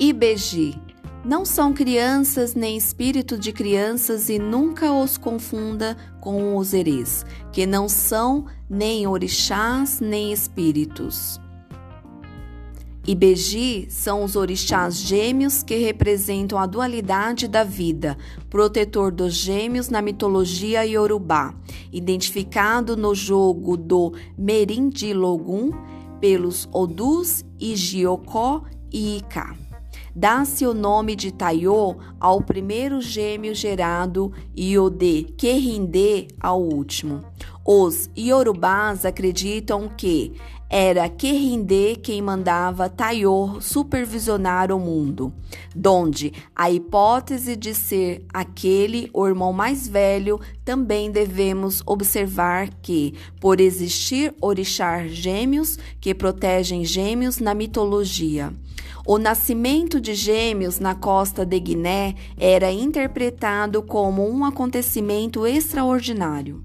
Ibeji. Não são crianças nem espírito de crianças e nunca os confunda com os erês, que não são nem orixás nem espíritos. Ibeji são os orixás gêmeos que representam a dualidade da vida, protetor dos gêmeos na mitologia iorubá, identificado no jogo do Merindilogum pelos Odus, Igiokó e Ika. Dá-se o nome de Taiô ao primeiro gêmeo gerado e o de Querindê ao último. Os iorubás acreditam que era Querindê quem mandava Taiô supervisionar o mundo, donde a hipótese de ser aquele o irmão mais velho também devemos observar que, por existir orixás gêmeos que protegem gêmeos na mitologia, o nascimento de gêmeos na costa de Guiné era interpretado como um acontecimento extraordinário.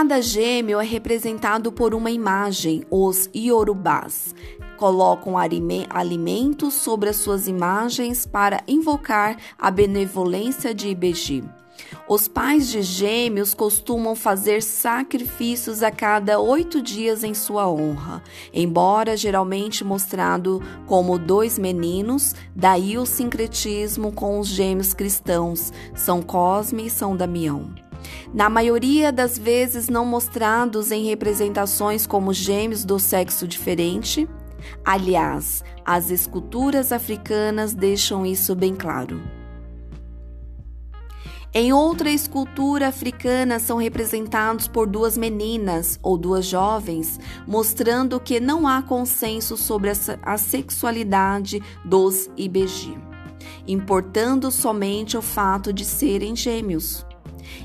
Cada gêmeo é representado por uma imagem, os iorubás. Colocam alimentos sobre as suas imagens para invocar a benevolência de Ibeji. Os pais de gêmeos costumam fazer sacrifícios a cada oito dias em sua honra, embora geralmente mostrado como dois meninos, daí o sincretismo com os gêmeos cristãos, São Cosme e São Damião. Na maioria das vezes não mostrados em representações como gêmeos do sexo diferente. Aliás, as esculturas africanas deixam isso bem claro. Em outra escultura africana são representados por duas meninas ou duas jovens, mostrando que não há consenso sobre a sexualidade dos Ibeji, importando somente o fato de serem gêmeos.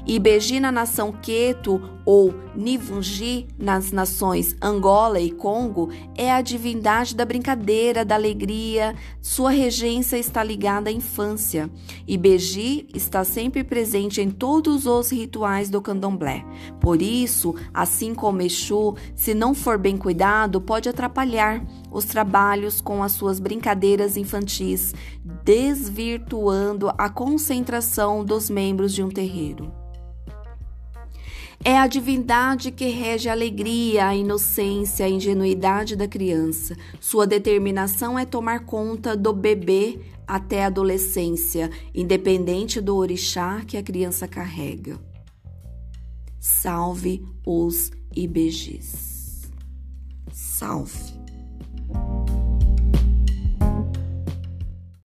Ibeji na nação Queto ou Nivungi nas nações Angola e Congo é a divindade da brincadeira, da alegria. Sua regência está ligada à infância. Ibeji está sempre presente em todos os rituais do candomblé. Por isso, assim como Exu, se não for bem cuidado, pode atrapalhar os trabalhos com as suas brincadeiras infantis, desvirtuando a concentração dos membros de um terreiro. É a divindade que rege a alegria, a inocência, a ingenuidade da criança. Sua determinação é tomar conta do bebê até a adolescência, independente do orixá que a criança carrega. Salve os IBGs. Salve.